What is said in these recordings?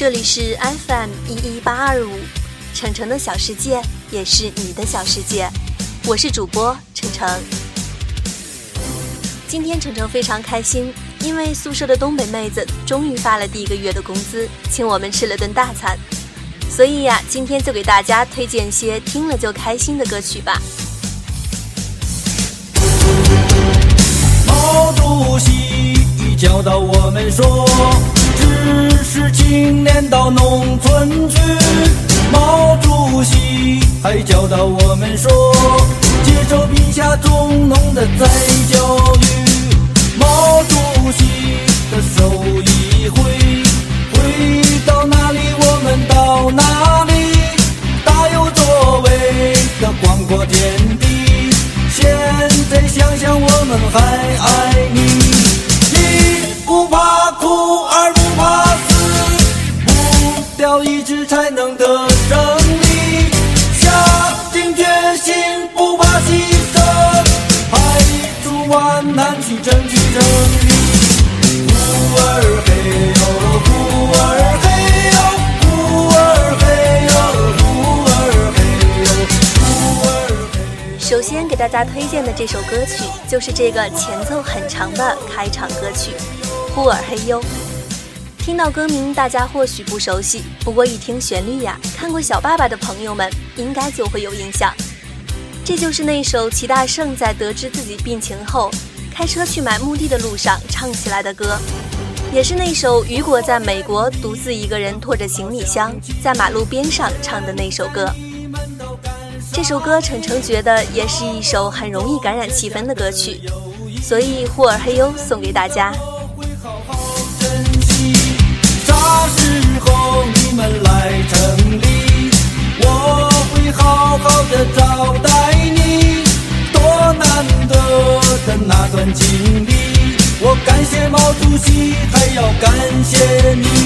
这里是 FM 一一八二五，程程的小世界也是你的小世界，我是主播程程。今天程程非常开心，因为宿舍的东北妹子终于发了第一个月的工资，请我们吃了顿大餐。所以呀，今天就给大家推荐些听了就开心的歌曲吧。毛主席教导我们说。知识青年到农村去。毛主席还教导我们说，接受贫下中农的再教育。毛主席的手一挥，挥到哪里我们到哪里。大有作为的广阔天地，现在想想我们还爱你。大家推荐的这首歌曲，就是这个前奏很长的开场歌曲《呼儿嘿呦》。听到歌名，大家或许不熟悉，不过一听旋律呀，看过《小爸爸》的朋友们应该就会有印象。这就是那首齐大圣在得知自己病情后，开车去买墓地的路上唱起来的歌，也是那首雨果在美国独自一个人拖着行李箱在马路边上唱的那首歌。这首歌程程觉得也是一首很容易感染气氛的歌曲，所以呼尔嘿哟送给大家。那段经历，我感谢毛主席，还要感谢你。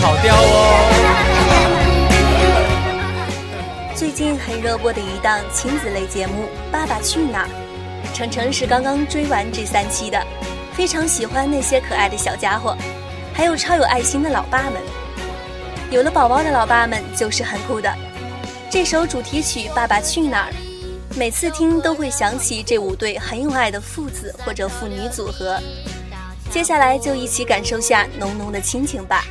跑调哦！最近很热播的一档亲子类节目《爸爸去哪儿》，程程是刚刚追完这三期的，非常喜欢那些可爱的小家伙，还有超有爱心的老爸们。有了宝宝的老爸们就是很酷的。这首主题曲《爸爸去哪儿》，每次听都会想起这五对很有爱的父子或者父女组合。接下来就一起感受下浓浓的亲情吧。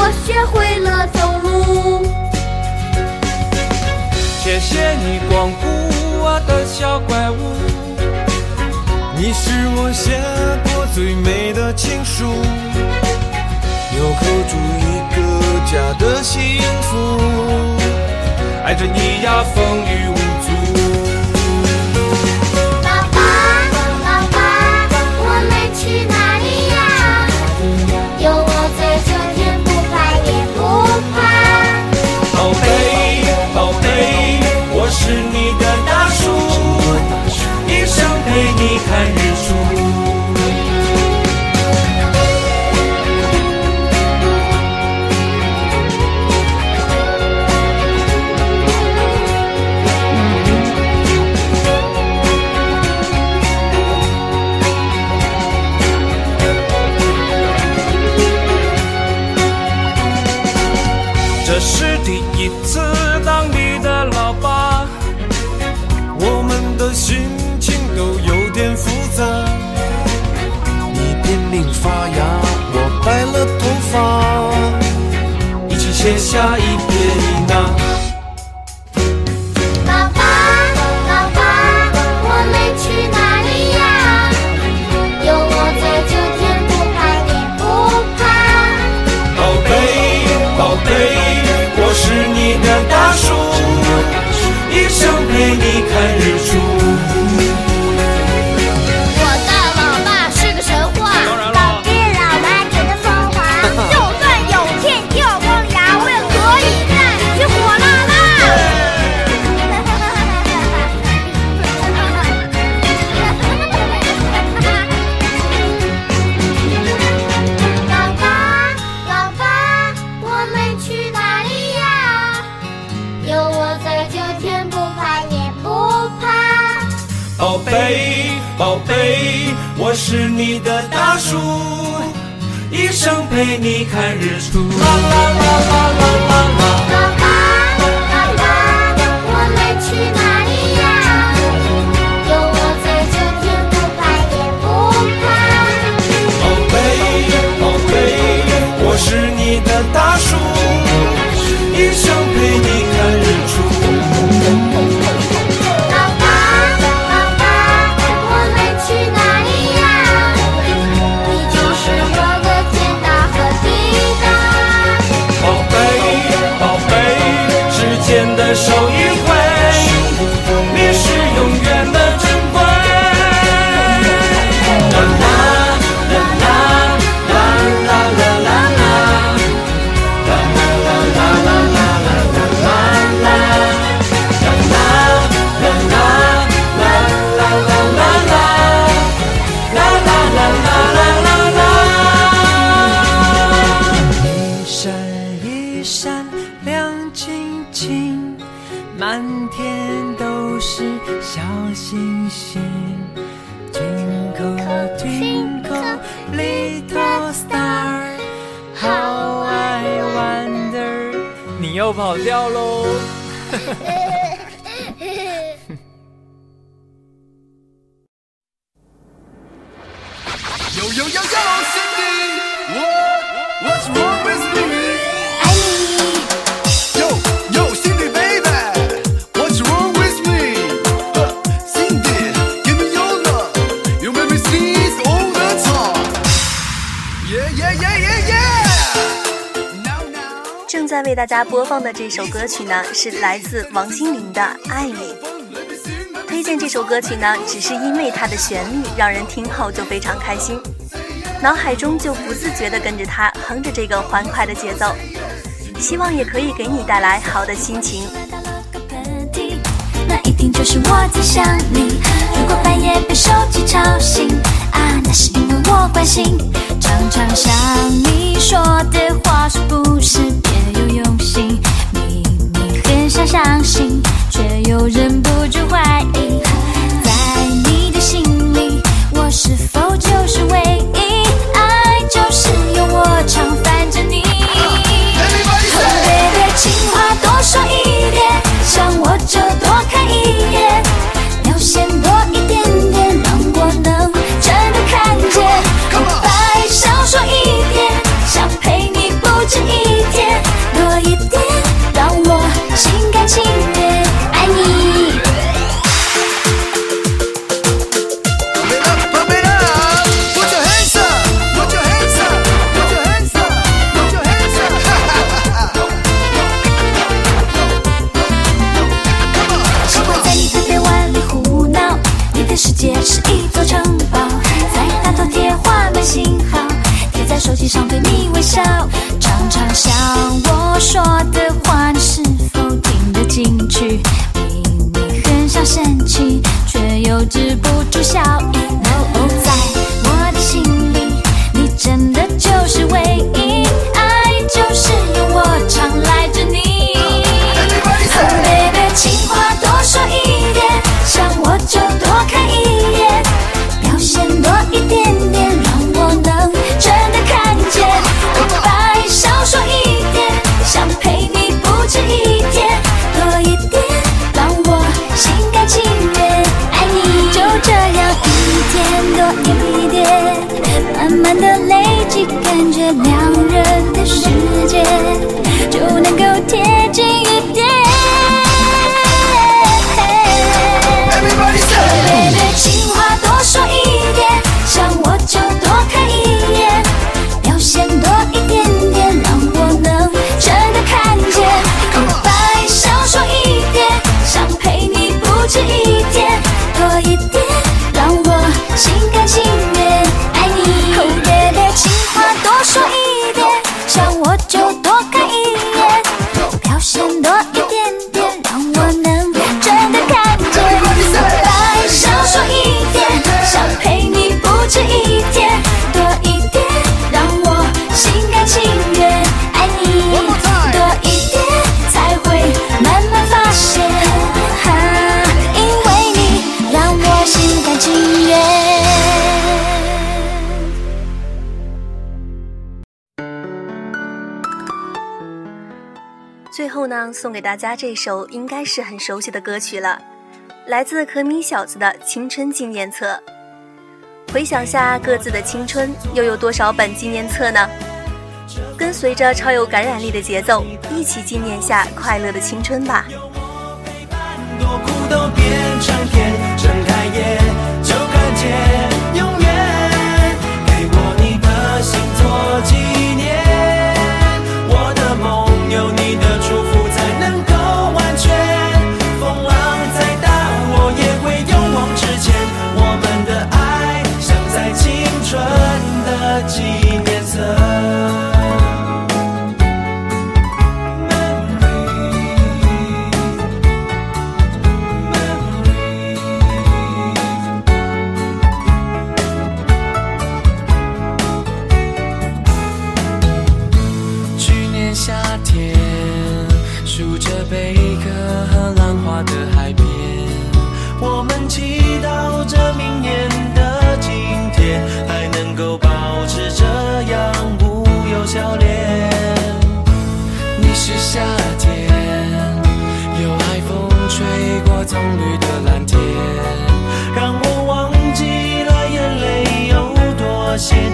我学会了走路。谢谢你光顾我的小怪物，你是我写过最美的情书，纽扣住一个家的幸福，爱着你呀，风雨无。写下一你看日出。啦啦啦啦啦啦啦。爸爸，爸爸，我们去哪里呀？有我在，就天不怕也不怕。宝贝，宝贝，我是你的大树，一生陪你 show 满天都是小星星，Twinkle Twinkle Little Star，How I wonder，你又跑掉喽！在为大家播放的这首歌曲呢，是来自王心凌的《爱你》。推荐这首歌曲呢，只是因为它的旋律让人听后就非常开心，脑海中就不自觉地跟着它哼着这个欢快的节奏。希望也可以给你带来好的心情。那一定就是我在想你。如果半夜被手机吵醒，啊，那是因为我关心。常常想你说的话是不是？用心，明明很想相信，却又忍不住怀疑，在你的心里，我是否就是唯一？爱就是有我常烦着你。Baby，情话多说一笑。送给大家这首应该是很熟悉的歌曲了，来自可米小子的《青春纪念册》。回想下各自的青春，又有多少本纪念册呢？跟随着超有感染力的节奏，一起纪念下快乐的青春吧。多苦都变多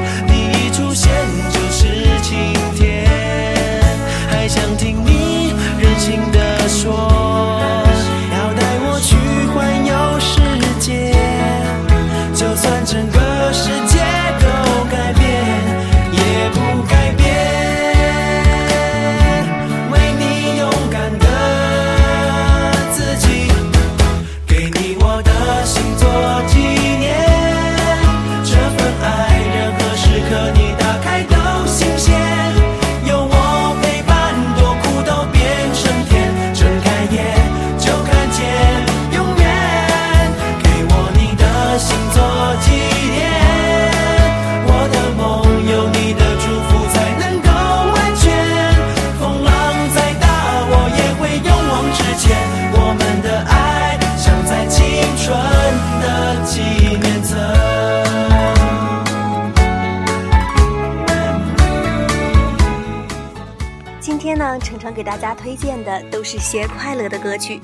今天呢，程程给大家推荐的都是些快乐的歌曲，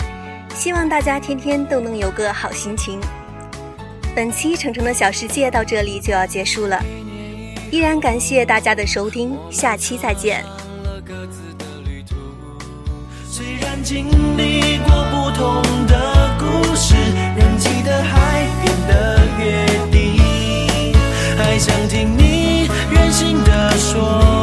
希望大家天天都能有个好心情。本期程程的小世界到这里就要结束了，依然感谢大家的收听，下期再见。虽然经历过不同的故事，海，还想听你任性的说。